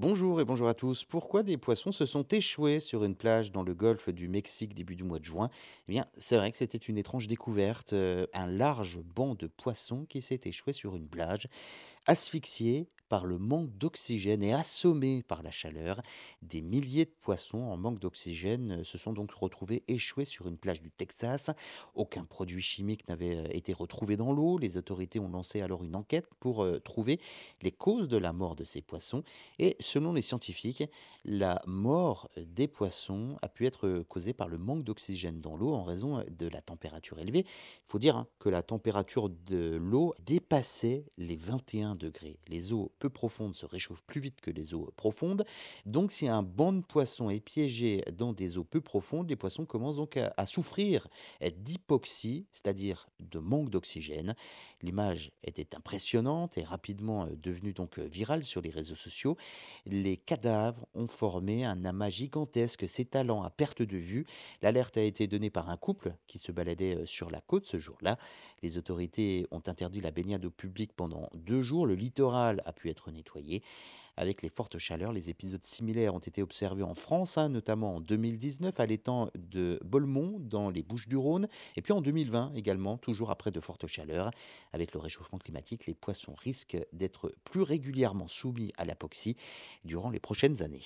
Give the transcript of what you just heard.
Bonjour et bonjour à tous. Pourquoi des poissons se sont échoués sur une plage dans le golfe du Mexique début du mois de juin? Eh bien, c'est vrai que c'était une étrange découverte. euh, un large banc de poissons qui s'est échoué sur une plage, asphyxié par le manque d'oxygène et assommé par la chaleur. Des milliers de poissons en manque d'oxygène euh, se sont donc retrouvés échoués sur une plage du Texas. Aucun produit chimique n'avait euh, été retrouvé dans l'eau. Les autorités ont lancé alors une enquête pour euh, trouver les causes de la mort de ces poissons. Et selon les scientifiques, la mort des poissons a pu être causée par le manque d'oxygène dans l'eau en raison de la température élevée. Il faut dire hein, que la température de l'eau dépassait les 21 degrés. Les eaux peu profondes se réchauffent plus vite que les eaux profondes. Donc si un banc de poissons est piégé dans des eaux peu profondes, les poissons commencent donc à, à souffrir d'hypoxie, c'est-à-dire de manque d'oxygène. L'image était impressionnante et rapidement euh, devenue donc euh, virale sur les réseaux sociaux. Les cadavres ont formé un amas gigantesque s'étalant à perte de vue. L'alerte a été donnée par un couple qui se baladait euh, sur la côte ce jour-là. Les autorités ont interdit la baignade au public pendant deux jours. Le littoral a pu être nettoyé. Avec les fortes chaleurs, les épisodes similaires ont été observés en France, hein, notamment en 2019 à l'étang de Bolmont dans les Bouches-du-Rhône, et puis en 2020 également, toujours après de fortes chaleurs. Avec le réchauffement climatique, les poissons risquent d'être plus régulièrement soumis à l'apoxie durant les prochaines années.